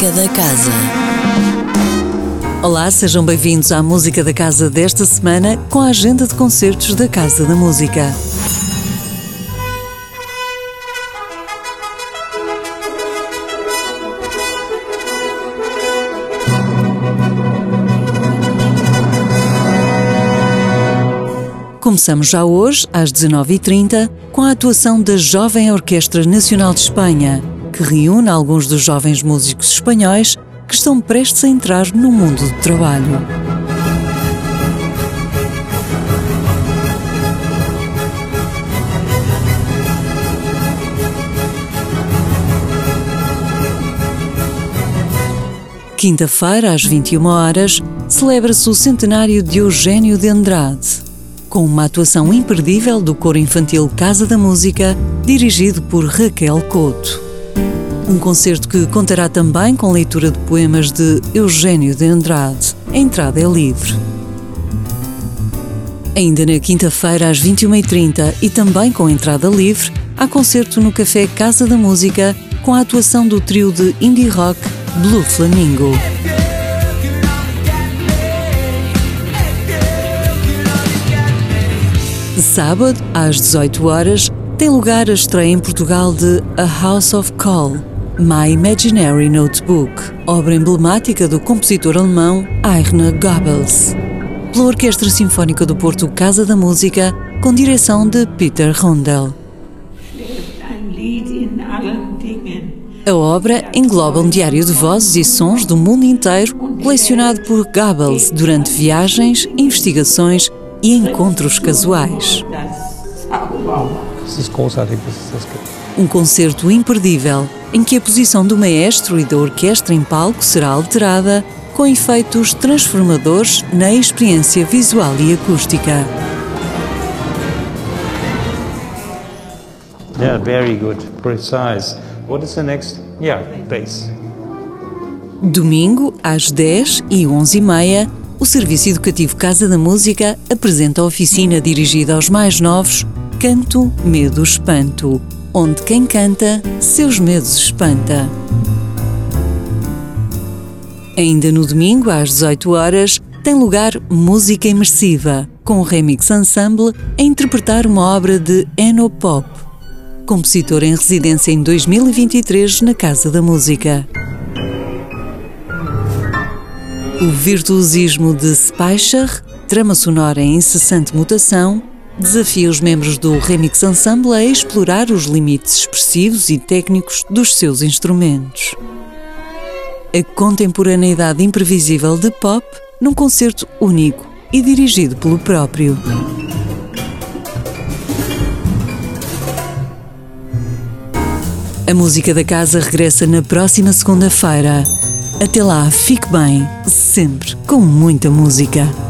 Música da Casa. Olá, sejam bem-vindos à Música da Casa desta semana com a agenda de concertos da Casa da Música. Começamos já hoje, às 19h30, com a atuação da Jovem Orquestra Nacional de Espanha, que reúne alguns dos jovens músicos espanhóis que estão prestes a entrar no mundo do trabalho. Quinta-feira, às 21 horas, celebra-se o centenário de Eugênio de Andrade com uma atuação imperdível do coro infantil Casa da Música, dirigido por Raquel Couto. Um concerto que contará também com leitura de poemas de Eugênio de Andrade. A entrada é livre. Ainda na quinta-feira, às 21h30 e também com entrada livre, há concerto no Café Casa da Música com a atuação do trio de indie rock Blue Flamingo. Sábado, às 18 horas, tem lugar a estreia em Portugal de A House of Call, My Imaginary Notebook, obra emblemática do compositor alemão Eichner Goebbels, pela Orquestra Sinfónica do Porto Casa da Música, com direção de Peter Rondel. A obra engloba um diário de vozes e sons do mundo inteiro, colecionado por Goebbels durante viagens, investigações e encontros casuais. Um concerto imperdível em que a posição do maestro e da orquestra em palco será alterada com efeitos transformadores na experiência visual e acústica. Yeah, very good, precise. What is the next? Yeah, bass. Domingo, às 10 e 11h30, o Serviço Educativo Casa da Música apresenta a oficina dirigida aos mais novos Canto, Medo, Espanto, onde quem canta, seus medos espanta. Ainda no domingo, às 18 horas, tem lugar Música Imersiva, com o Remix Ensemble a interpretar uma obra de Eno Pop, compositor em residência em 2023 na Casa da Música. O virtuosismo de Speicher, trama sonora em incessante mutação, desafia os membros do Remix Ensemble a explorar os limites expressivos e técnicos dos seus instrumentos. A contemporaneidade imprevisível de pop num concerto único e dirigido pelo próprio. A música da casa regressa na próxima segunda-feira. Até lá, fique bem, sempre com muita música.